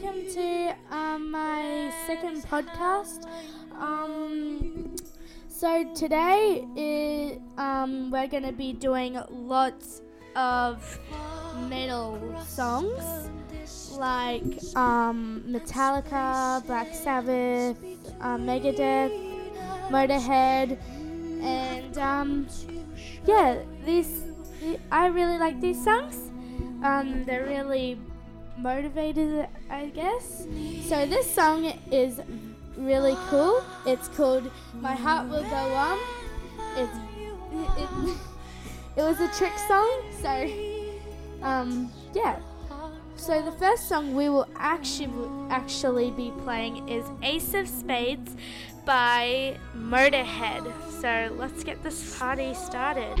welcome to um, my second podcast. Um, so today is, um, we're going to be doing lots of metal songs like um, Metallica, Black Sabbath, uh, Megadeth, Motorhead, and um, yeah, these I really like these songs. Um, they're really motivated, I guess. So this song is really cool. It's called "My Heart Will Go On." It's it, it, it was a trick song, so um, yeah. So the first song we will actually actually be playing is Ace of Spades by Motorhead. So let's get this party started.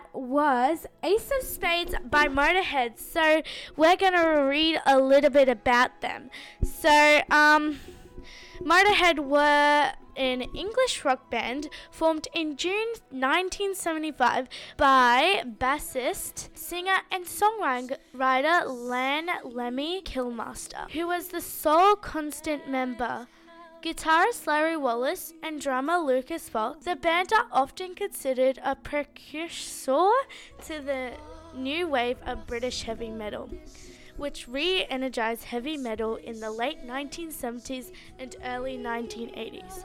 was Ace of Spades by Motorhead. So, we're to read a little bit about them. So, um, Motorhead were an English rock band formed in June 1975 by bassist, singer, and songwriter Lan Lemmy Kilmister, who was the sole constant member. Guitarist Larry Wallis and drummer Lucas Fox, the band are often considered a precursor to the new wave of British heavy metal, which re energized heavy metal in the late 1970s and early 1980s.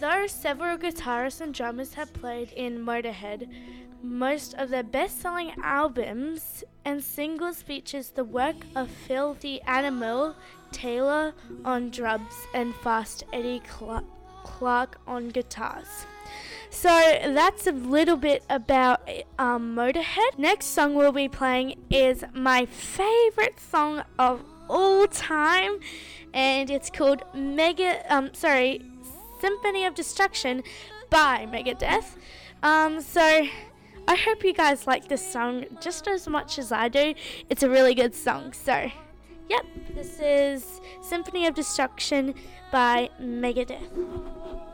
Though several guitarists and drummers have played in Motorhead, most of their best-selling albums and singles features the work of Phil Animal Taylor on drums and Fast Eddie Cla- Clarke on guitars. So that's a little bit about um, Motorhead. Next song we'll be playing is my favorite song of all time, and it's called Mega. Um, sorry, Symphony of Destruction by Megadeth. Um, so I hope you guys like this song just as much as I do. It's a really good song. So Yep, this is Symphony of Destruction by Megadeth.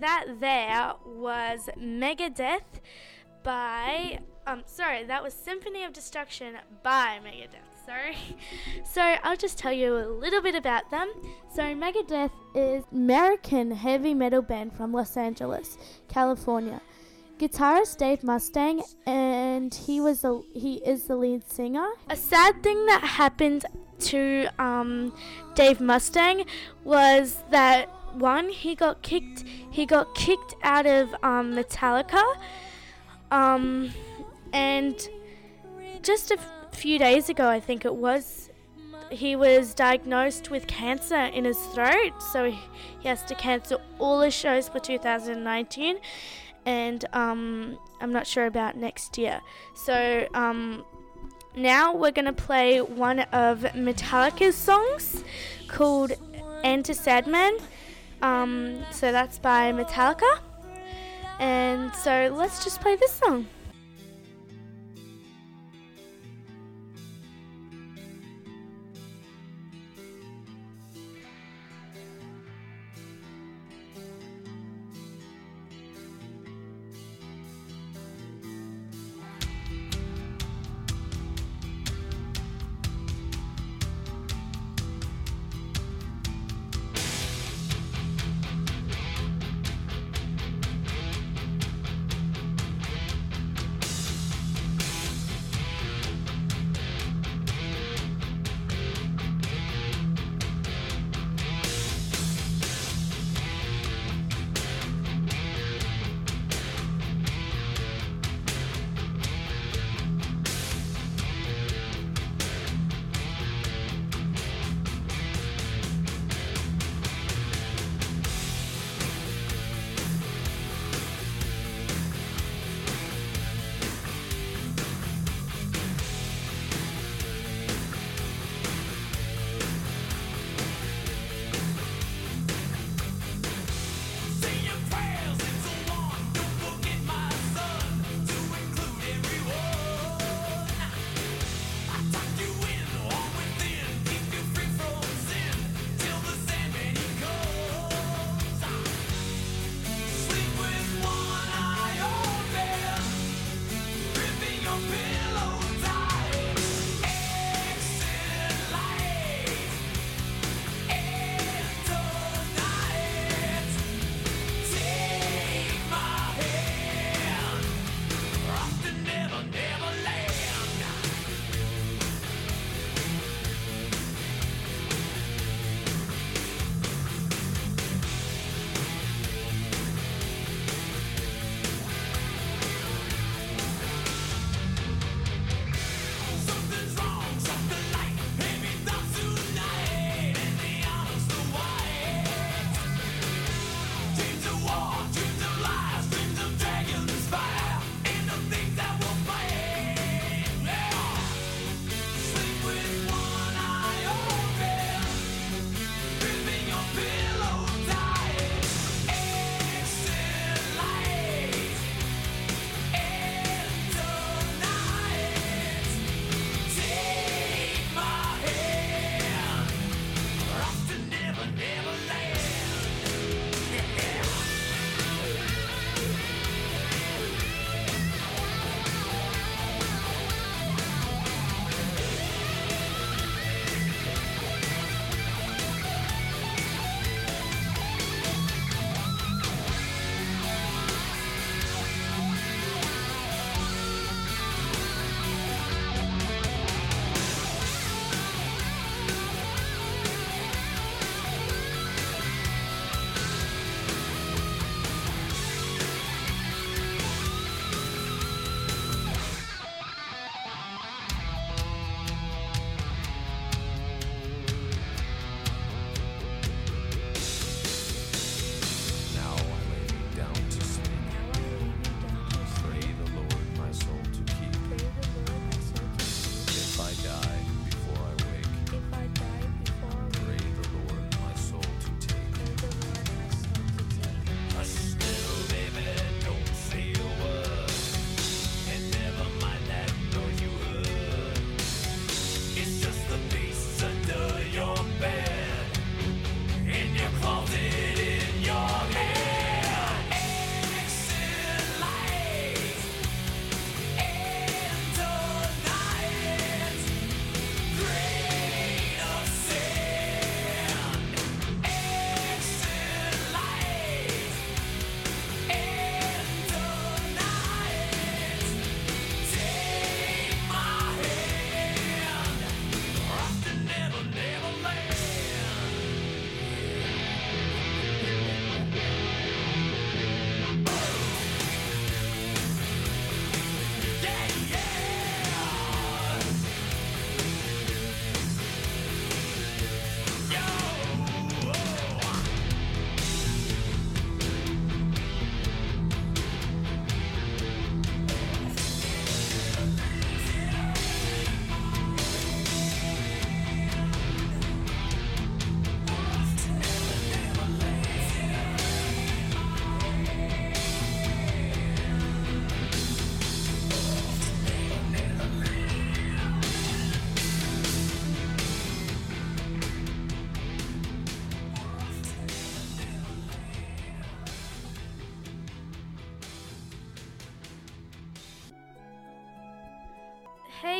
That there was Megadeth by um sorry, that was Symphony of Destruction by Megadeth. Sorry. So I'll just tell you a little bit about them. So Megadeth is American heavy metal band from Los Angeles, California. Guitarist Dave Mustaine and he was the he is the lead singer. A sad thing that happened to um, Dave Mustaine was that one he got kicked he got kicked out of um, Metallica. Um, and just a f- few days ago I think it was he was diagnosed with cancer in his throat. So he, he has to cancel all his shows for 2019 and um, I'm not sure about next year. So um, now we're to play one of Metallica's songs called Enter Sandman. Um, so that's by Metallica. And so let's just play this song.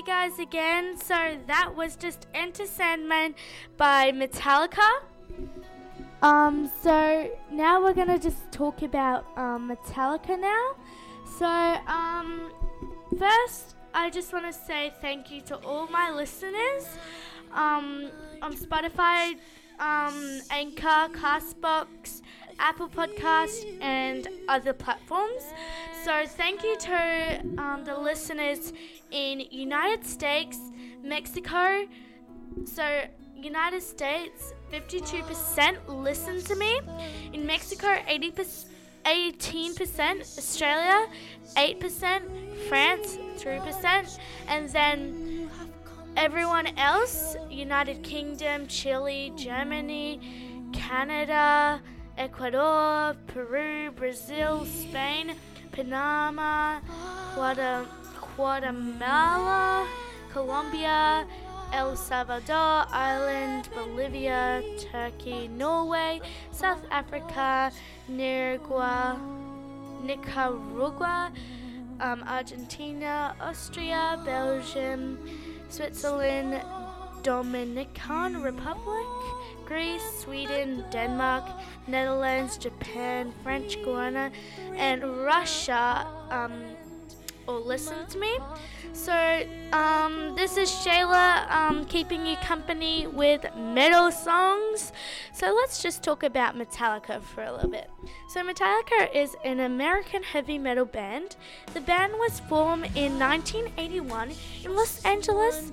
Guys again. So that was just Enter Sandman by Metallica. Um so now we're to just talk about um, Metallica now. So um first I just want to say thank you to all my listeners um on Spotify, um Anchor, Castbox, Apple Podcast and other platforms. So thank you to um, the listeners in United States, Mexico. So United States, 52% listen to me. In Mexico, 80%, 18%. Australia, 8%. France, 3%. And then everyone else, United Kingdom, Chile, Germany, Canada, Ecuador, Peru, Brazil, Spain, Panama, Guatem- Guatemala, Colombia, El Salvador, Ireland, Bolivia, Turkey, Norway, South Africa, Nicaragua, Nicaragua, um, Argentina, Austria, Belgium, Switzerland, Dominican Republic, Greece, Sweden, Denmark, Netherlands, Japan, French Guiana, and Russia um, all listen to me. So, um, this is Shayla um, keeping you company with metal songs. So, let's just talk about Metallica for a little bit. So, Metallica is an American heavy metal band. The band was formed in 1981 in Los Angeles,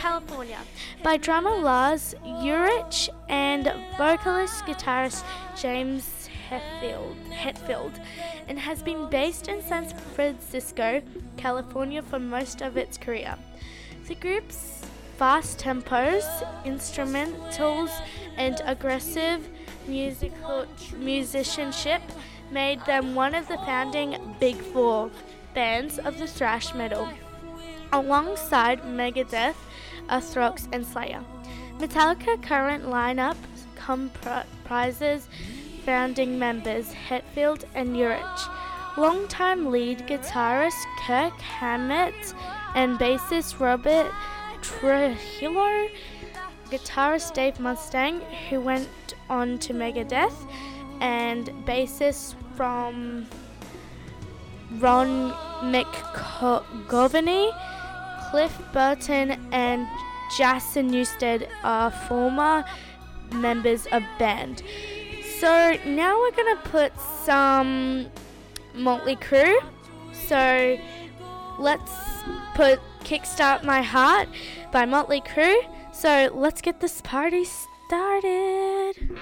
California by drummer Lars Ulrich and vocalist guitarist James Hetfield, Hetfield and has been based in San Francisco, California for most of its career. The group's fast tempos, instrumentals, and aggressive musical musicianship made them one of the founding Big Four bands of the thrash metal, alongside Megadeth, Anthrax, and Slayer. Metallica current lineup comprises founding members Hetfield and Ulrich, longtime lead guitarist Kirk Hammett, and bassist Robert Trujillo, guitarist Dave Mustaine, who went on to Megadeth, and bassist from Ron McGovney, Cliff Burton, and Jason Newsted are former members of band. So now we're gonna put some Motley Crue. So let's put Kickstart My Heart by Motley Crue. So let's get this party started.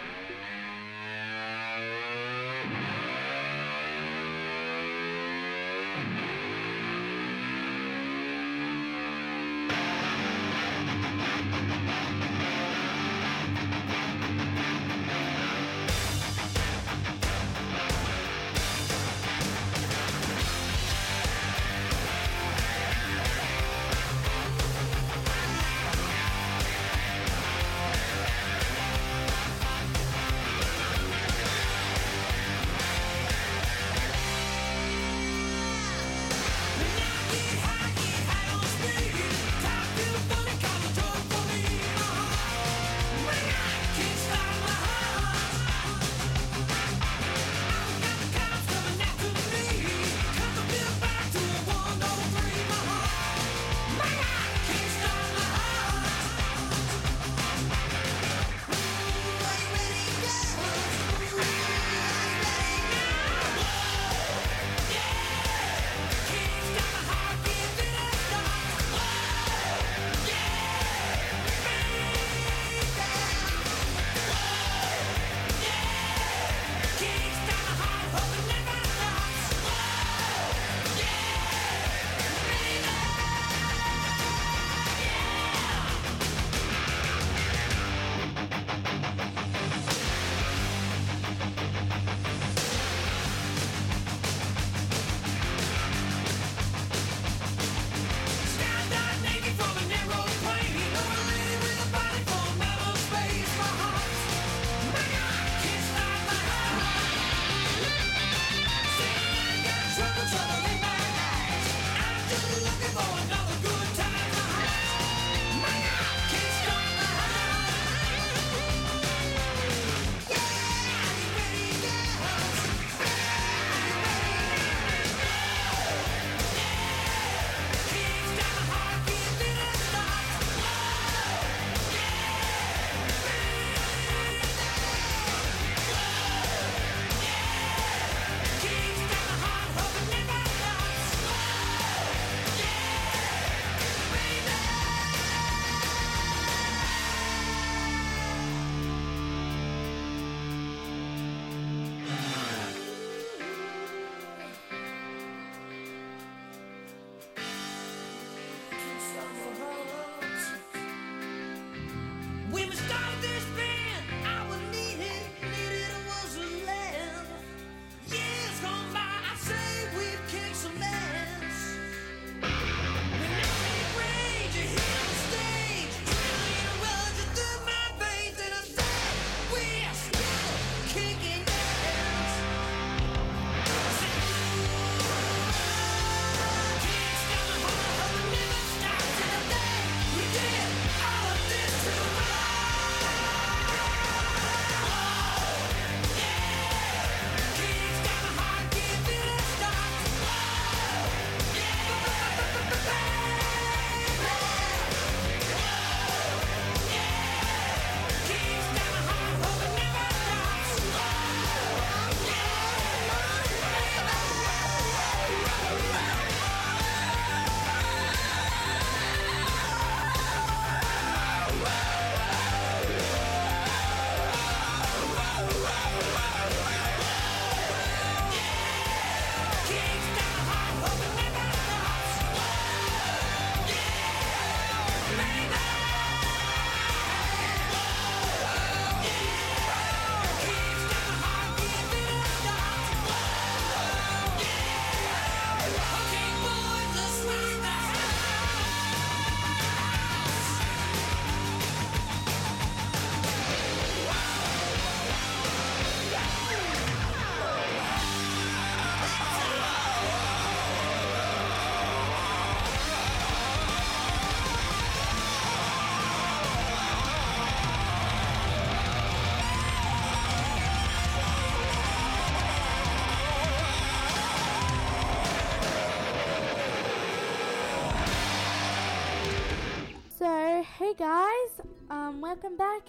Hey guys, um, welcome back.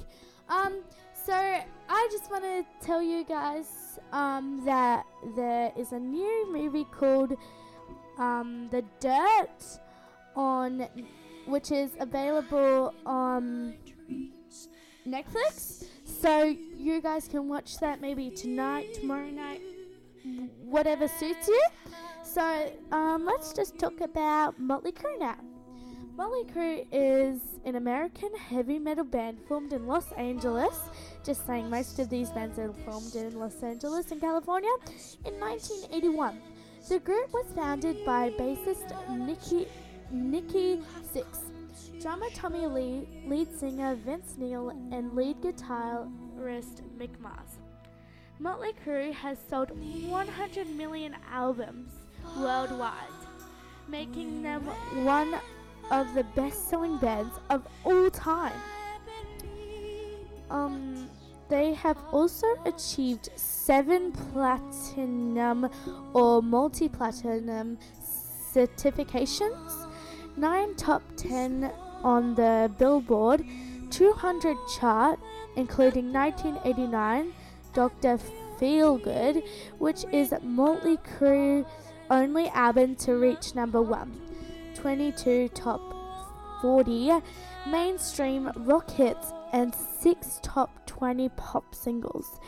Um, so I just want to tell you guys um, that there is a new movie called um, The Dirt on, which is available on Netflix. So you guys can watch that maybe tonight, tomorrow night, whatever suits you. So um, let's just talk about Motley Crue now. Motley Crue is an American heavy metal band formed in Los Angeles. Just saying, most of these bands are formed in Los Angeles in California in 1981. The group was founded by bassist Nikki Nicky Six, drummer Tommy Lee, lead singer Vince Neil, and lead guitarist Mick Mars. Motley Crue has sold 100 million albums worldwide, making them one of the best-selling bands of all time. Um, they have also achieved seven platinum or multi-platinum certifications, nine top 10 on the Billboard 200 chart, including 1989 Dr. Feelgood, which is Motley Crue only album to reach number one. 22 top 40 mainstream rock hits and 6 top 20 pop singles.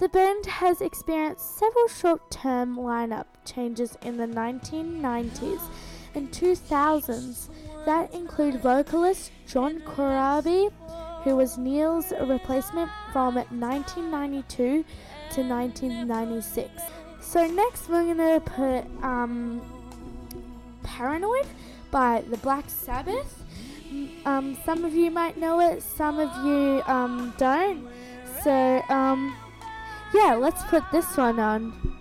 The band has experienced several short term lineup changes in the 1990s and 2000s that include vocalist John Corabi, who was Neil's replacement from 1992 to 1996. So, next we're gonna put um, Paranoid by the Black Sabbath. Um, some of you might know it, some of you um, don't. So, um, yeah, let's put this one on.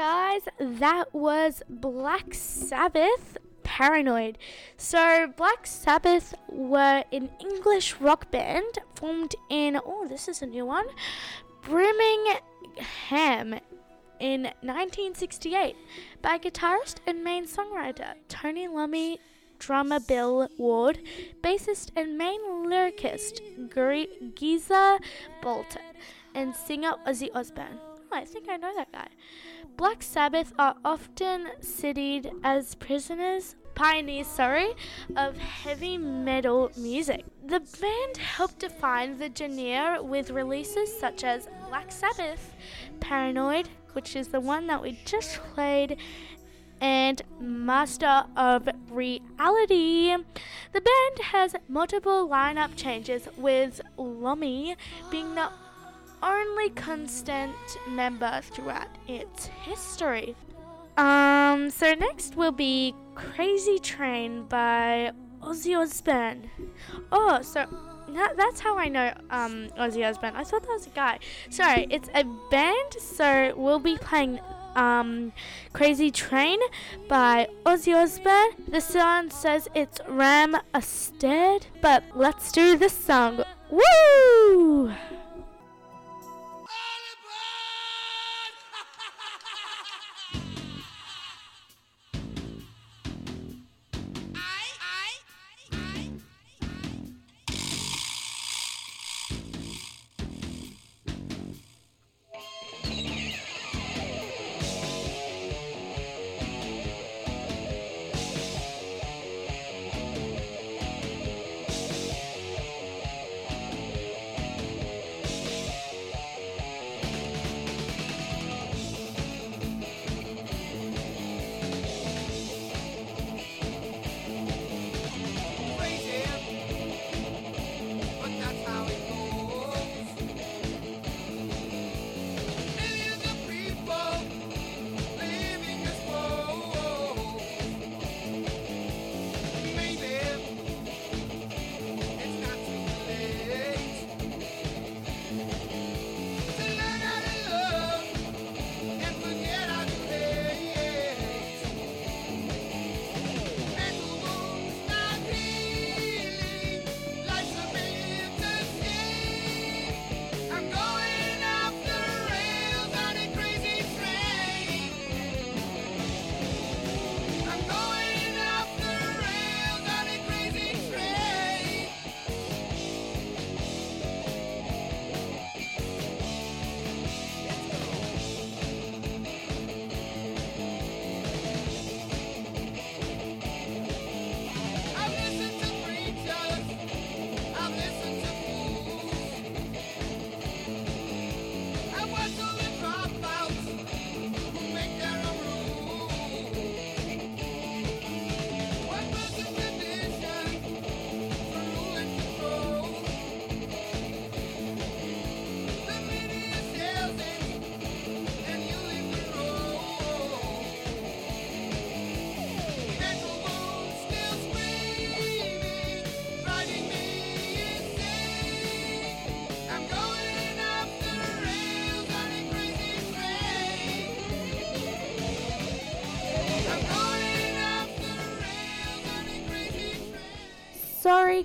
Guys, that was Black Sabbath Paranoid. So, Black Sabbath were an English rock band formed in, oh, this is a new one, Birmingham in 1968 by guitarist and main songwriter Tony Lummy, drummer Bill Ward, bassist and main lyricist Geezer Bolton, and singer Ozzy Osbourne. I think I know that guy. Black Sabbath are often cited as prisoners, pioneers, sorry, of heavy metal music. The band helped define the genre with releases such as Black Sabbath, Paranoid, which is the one that we just played, and Master of Reality. The band has multiple lineup changes, with Lummy being the only constant member throughout its history. Um, so next will be Crazy Train by Ozzy Osbourne. Oh, so that, that's how I know um, Ozzy Osbourne. I thought that was a guy. Sorry, it's a band, so we'll be playing um, Crazy Train by Ozzy Osbourne. The song says it's Ram Astead, but let's do this song. Woo!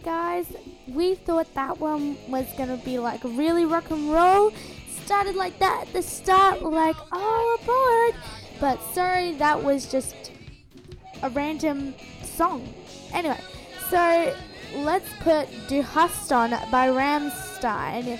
Guys. We thought that one was gonna be like really rock and roll. Started like that at the start, like oh, all aboard. But sorry, that was just a random song. Anyway, so let's put Du Hast on by Rammstein.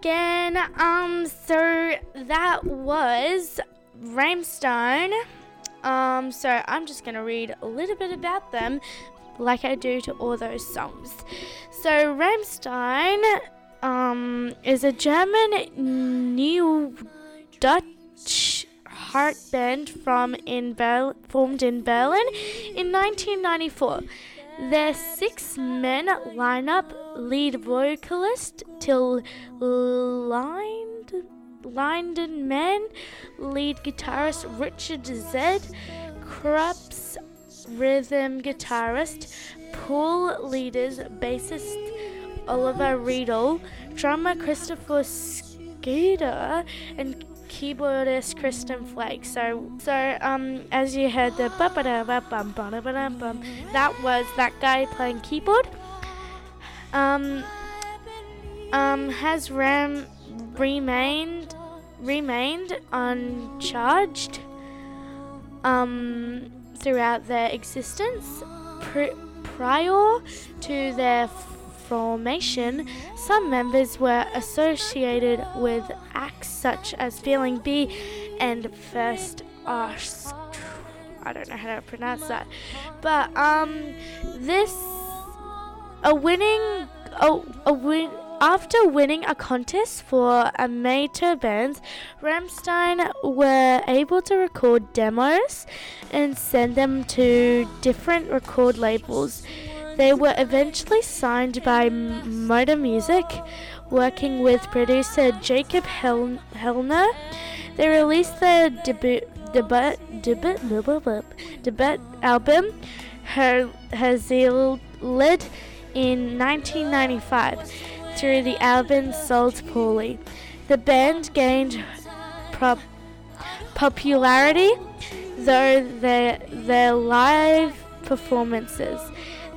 Again. Um so that was Ramestone. Um so I'm just to read a little bit about them like I do to all those songs. So Rammstein um is a German new Dutch heart band from in Ber- formed in Berlin in 1994. Their six men lineup lead vocalist Till Lind Lindenman, lead guitarist Richard Zed, Krups rhythm guitarist, pool leaders bassist Oliver Riedel, drummer Christopher Skeeter, and keyboardist Kristen Flake. So, so um, as you heard the bum bum, that was that guy playing keyboard. Um, um, has Ram remained remained uncharged um, throughout their existence. Pri- prior to their formation, some members were associated with acts such as Feeling B and First Arse. I don't know how to pronounce that, but um, this a winning a, a win after winning a contest for amateur bands, Rammstein were able to record demos and send them to different record labels. They were eventually signed by Motor Music, working with producer Jacob Hel-. They released their debut debut debut debut, debut album, Her Hazil Lid, in 1995 through the album sold poorly. The band gained prop- popularity though their, their live performances.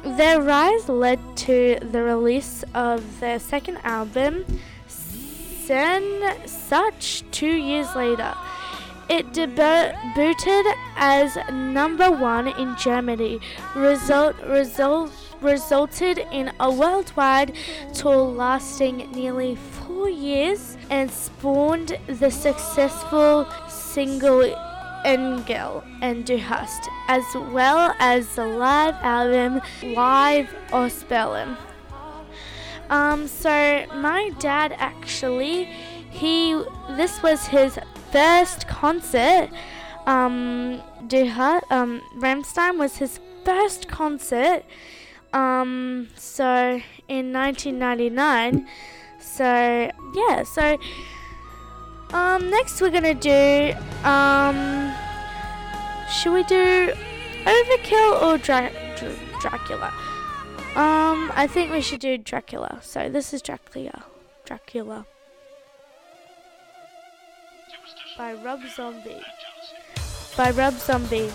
Their rise led to the release of their second album, Sen Such, two years later. It debuted as number one in Germany, result, result, resulted in a worldwide tour lasting nearly four years and spawned the successful single Engel and Hast, as well as the live album Live Ausbellen. Um, so my dad actually, he this was his first concert. Um, Hast, um, Rammstein was his first concert. Um, so in 1999. So yeah, so um, next we're gonna do um, should we do Overkill or Dra- Dra- Dracula? Um, I think we should do Dracula. So this is Dracula. Dracula. By Rob Zombie. By Rob Zombie.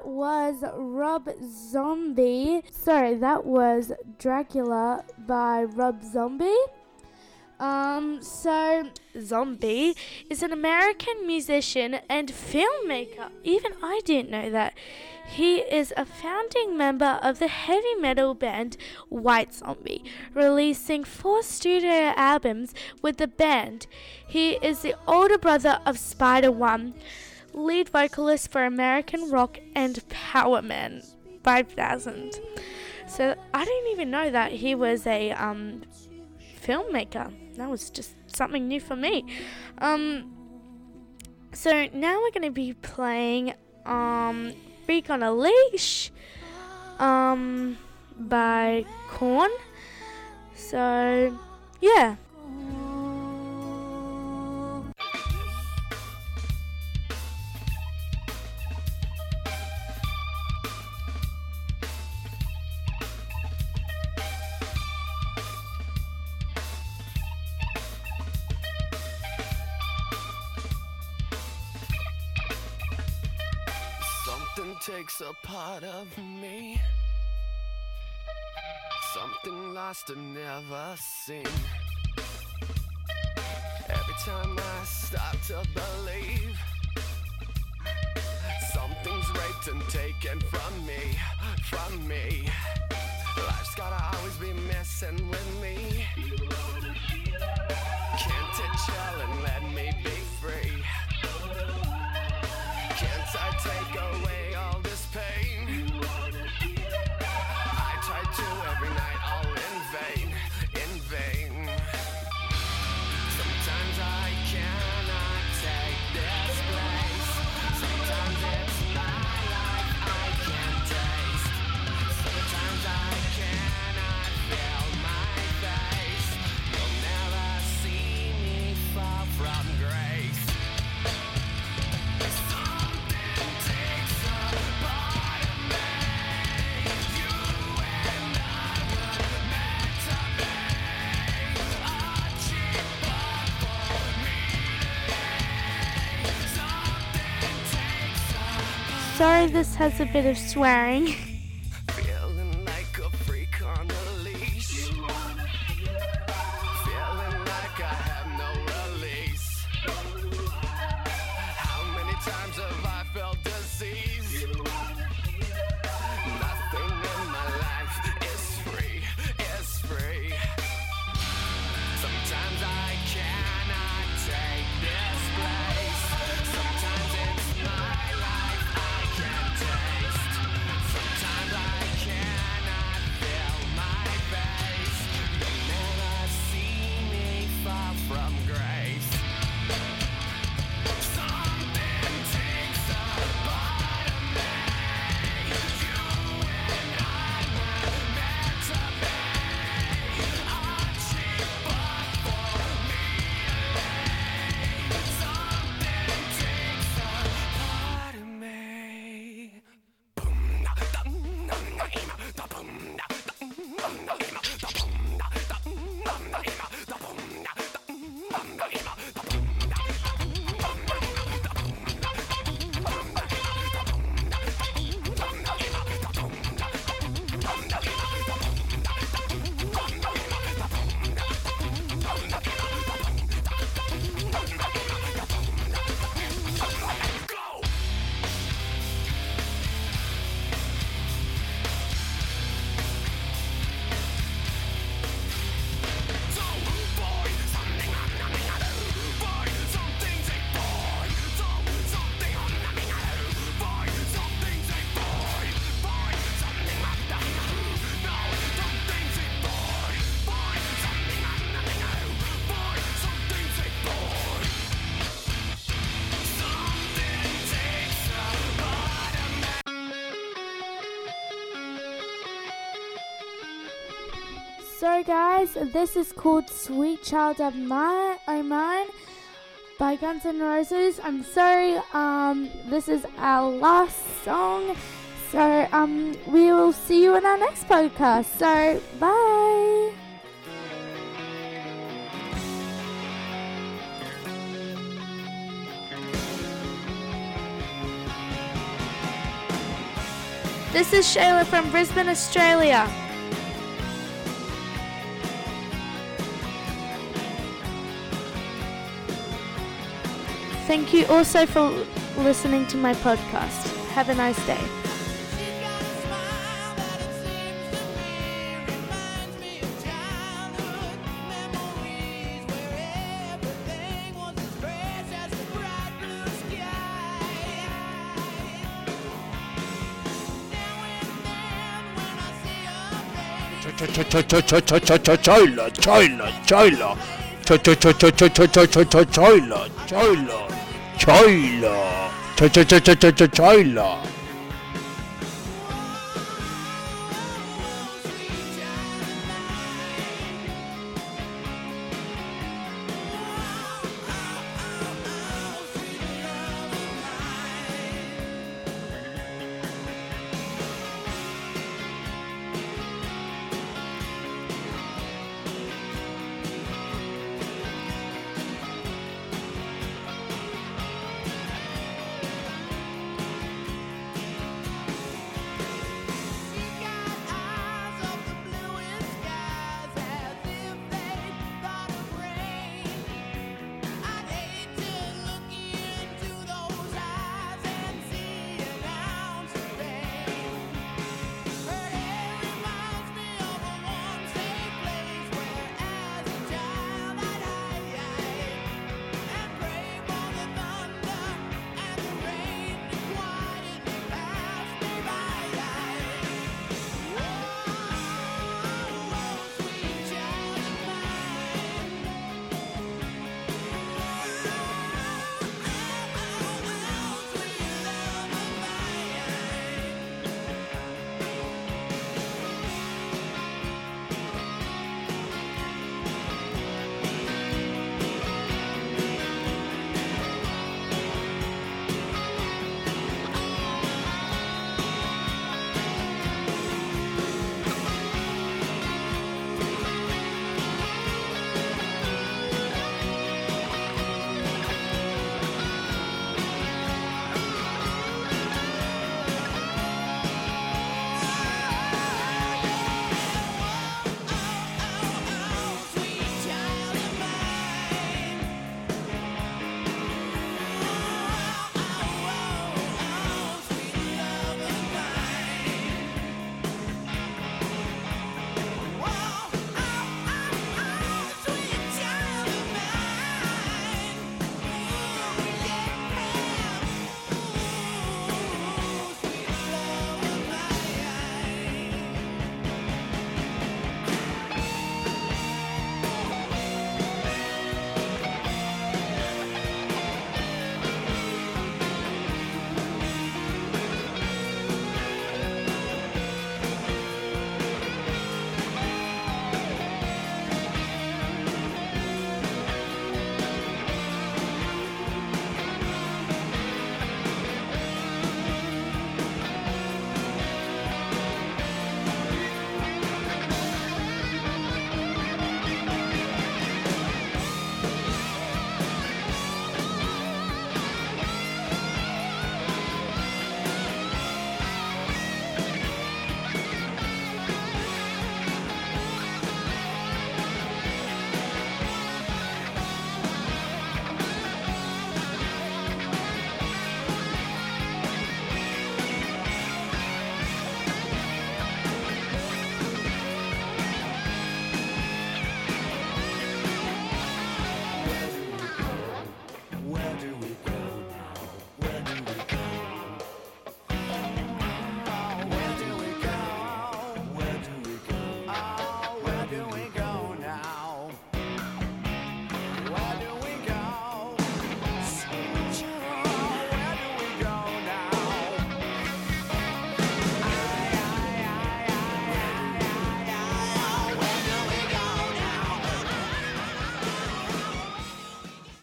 That was Rob Zombie. Sorry, that was Dracula by Rob Zombie. Um, so Zombie is an American musician and filmmaker. Even I didn't know that. He is a founding member of the heavy metal band White Zombie, releasing four studio albums with the band. He is the older brother of Spider One, lead vocalist for American rock and Powerman 5000. So I didn't even know that he was a um, filmmaker. That was just something new for me. Um, so now we're going to be playing um, Freak on a Leash um, by Korn. So, yeah. Takes a part of me. Something lost and never seen. Every time I start to believe something's raped and taken from me, from me. Life's gotta always be messing with me. Can't it chill and let me be free? Can't I take away Sorry, this has a bit of swearing. So, guys, this is called Sweet Child of My O' Mine by Guns N' Roses. I'm sorry, um, this is our last song. So, um, we will see you in our next podcast. So, bye. This is Shayla from Brisbane, Australia. Thank you also for listening to my podcast. Have a nice day. She's got a smile that it seems to me